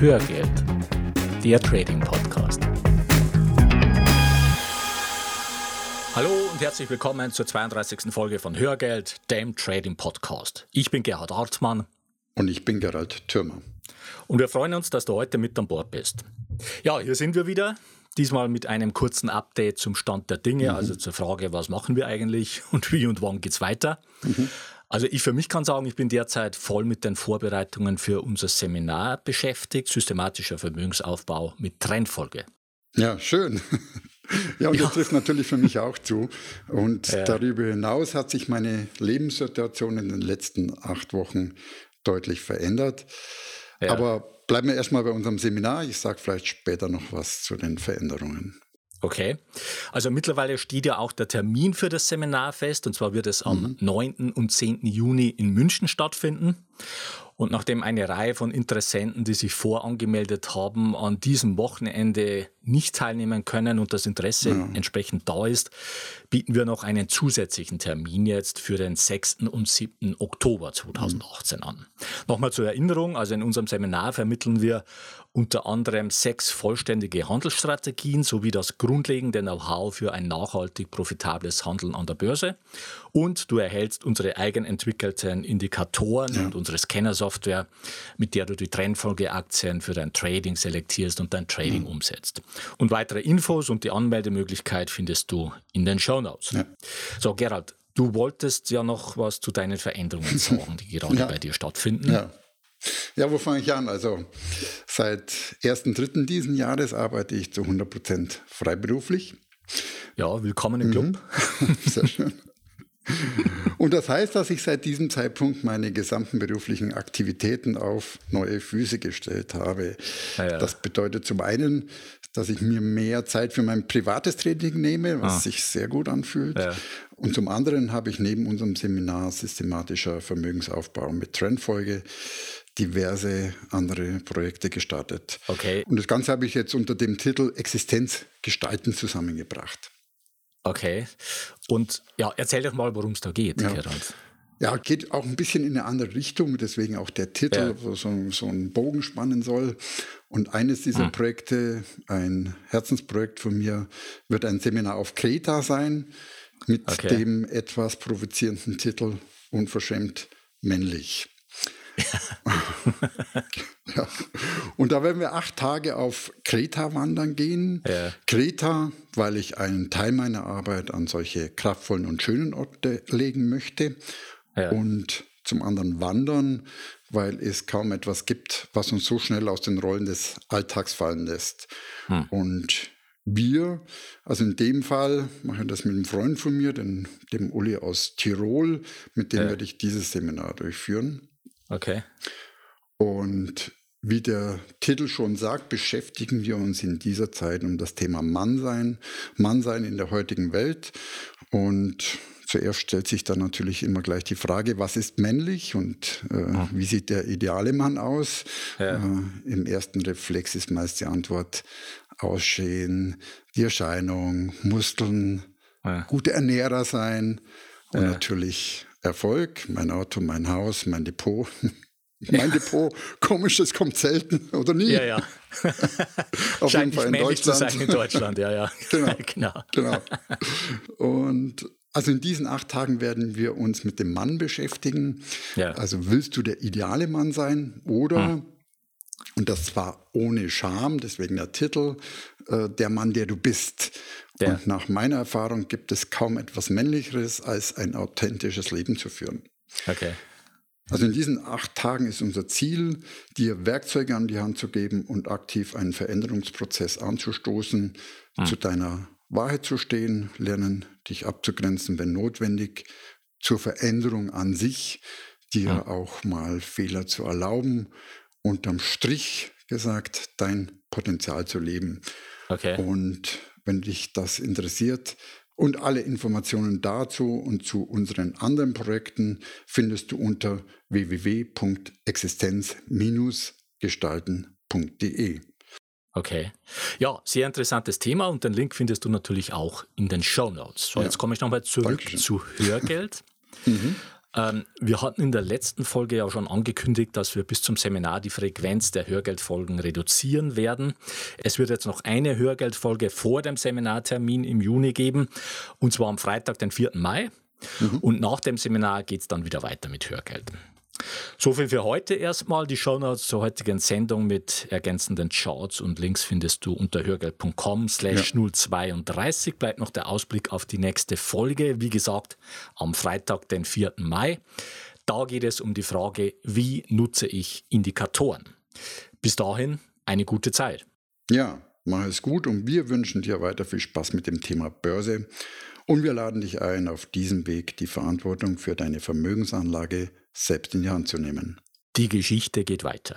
Hörgeld, der Trading Podcast. Hallo und herzlich willkommen zur 32. Folge von Hörgeld, dem Trading Podcast. Ich bin Gerhard Hartmann. Und ich bin Gerald Thürmer. Und wir freuen uns, dass du heute mit an Bord bist. Ja, hier sind wir wieder. Diesmal mit einem kurzen Update zum Stand der Dinge, mhm. also zur Frage, was machen wir eigentlich und wie und wann geht es weiter. Mhm. Also ich für mich kann sagen, ich bin derzeit voll mit den Vorbereitungen für unser Seminar beschäftigt, systematischer Vermögensaufbau mit Trendfolge. Ja, schön. Ja, und ja. das trifft natürlich für mich auch zu. Und ja. darüber hinaus hat sich meine Lebenssituation in den letzten acht Wochen deutlich verändert. Ja. Aber bleiben wir erstmal bei unserem Seminar. Ich sage vielleicht später noch was zu den Veränderungen. Okay. Also mittlerweile steht ja auch der Termin für das Seminar fest, und zwar wird es am mhm. 9. und 10. Juni in München stattfinden. Und nachdem eine Reihe von Interessenten, die sich vorangemeldet haben, an diesem Wochenende nicht teilnehmen können und das Interesse ja. entsprechend da ist, bieten wir noch einen zusätzlichen Termin jetzt für den 6. und 7. Oktober 2018 an. Nochmal zur Erinnerung, also in unserem Seminar vermitteln wir unter anderem sechs vollständige Handelsstrategien sowie das grundlegende Know-how für ein nachhaltig profitables Handeln an der Börse. Und du erhältst unsere eigenentwickelten Indikatoren ja. und unsere Scanner-Software, mit der du die Trendfolgeaktien für dein Trading selektierst und dein Trading ja. umsetzt. Und weitere Infos und die Anmeldemöglichkeit findest du in den Show Notes. Ja. So, Gerald, du wolltest ja noch was zu deinen Veränderungen sagen, die gerade bei dir stattfinden. Ja. Ja, wo fange ich an? Also seit 1.3. diesen Jahres arbeite ich zu 100% freiberuflich. Ja, willkommen im Club. Mhm. Sehr schön. Und das heißt, dass ich seit diesem Zeitpunkt meine gesamten beruflichen Aktivitäten auf neue Füße gestellt habe. Ja, ja. Das bedeutet zum einen, dass ich mir mehr Zeit für mein privates Training nehme, was ah. sich sehr gut anfühlt. Ja. Und zum anderen habe ich neben unserem Seminar Systematischer Vermögensaufbau mit Trendfolge diverse andere Projekte gestartet. Okay. Und das Ganze habe ich jetzt unter dem Titel Existenz gestalten zusammengebracht. Okay. Und ja, erzähl doch mal, worum es da geht, ja. Gerald. Ja, geht auch ein bisschen in eine andere Richtung, deswegen auch der Titel, ja. wo so, so einen Bogen spannen soll. Und eines dieser hm. Projekte, ein Herzensprojekt von mir, wird ein Seminar auf Kreta sein, mit okay. dem etwas provozierenden Titel Unverschämt männlich. ja. Und da werden wir acht Tage auf Kreta wandern gehen. Ja. Kreta, weil ich einen Teil meiner Arbeit an solche kraftvollen und schönen Orte legen möchte. Ja. Und zum anderen wandern, weil es kaum etwas gibt, was uns so schnell aus den Rollen des Alltags fallen lässt. Hm. Und wir, also in dem Fall mache ich das mit einem Freund von mir, den, dem Uli aus Tirol, mit dem ja. werde ich dieses Seminar durchführen. Okay. Und wie der Titel schon sagt, beschäftigen wir uns in dieser Zeit um das Thema Mannsein, Mannsein in der heutigen Welt. Und zuerst stellt sich dann natürlich immer gleich die Frage, was ist männlich und äh, mhm. wie sieht der ideale Mann aus? Ja. Äh, Im ersten Reflex ist meist die Antwort Aussehen, die Erscheinung, Muskeln, ja. gute Ernährer sein und ja. natürlich Erfolg, mein Auto, mein Haus, mein Depot. mein Depot, komisch, das kommt selten oder nie. Ja, ja. Auf Scheint jeden Fall in Deutschland. Zu sein in Deutschland, ja, ja. genau, genau. genau. Und also in diesen acht Tagen werden wir uns mit dem Mann beschäftigen. Ja. Also willst du der ideale Mann sein oder, hm. Und das zwar ohne Scham, deswegen der Titel, äh, der Mann, der du bist. Ja. Und nach meiner Erfahrung gibt es kaum etwas Männlicheres, als ein authentisches Leben zu führen. Okay. Also in diesen acht Tagen ist unser Ziel, dir Werkzeuge an die Hand zu geben und aktiv einen Veränderungsprozess anzustoßen, hm. zu deiner Wahrheit zu stehen, lernen, dich abzugrenzen, wenn notwendig, zur Veränderung an sich, dir hm. auch mal Fehler zu erlauben, unterm Strich gesagt, dein Potenzial zu leben. Okay. Und wenn dich das interessiert, und alle Informationen dazu und zu unseren anderen Projekten findest du unter www.existenz-gestalten.de. Okay. Ja, sehr interessantes Thema und den Link findest du natürlich auch in den Show Notes. So, ja. jetzt komme ich nochmal zurück Dankeschön. zu Hörgeld. mhm. Ähm, wir hatten in der letzten Folge ja schon angekündigt, dass wir bis zum Seminar die Frequenz der Hörgeldfolgen reduzieren werden. Es wird jetzt noch eine Hörgeldfolge vor dem Seminartermin im Juni geben, und zwar am Freitag, den 4. Mai. Mhm. Und nach dem Seminar geht es dann wieder weiter mit Hörgeld. So viel für heute erstmal. Die Shownotes zur heutigen Sendung mit ergänzenden Charts und Links findest du unter hörgeld.com slash 032. Bleibt noch der Ausblick auf die nächste Folge. Wie gesagt, am Freitag, den 4. Mai. Da geht es um die Frage, wie nutze ich Indikatoren? Bis dahin eine gute Zeit. Ja, mach es gut und wir wünschen dir weiter viel Spaß mit dem Thema Börse. Und wir laden dich ein, auf diesem Weg die Verantwortung für deine Vermögensanlage selbst in die Hand zu nehmen. Die Geschichte geht weiter.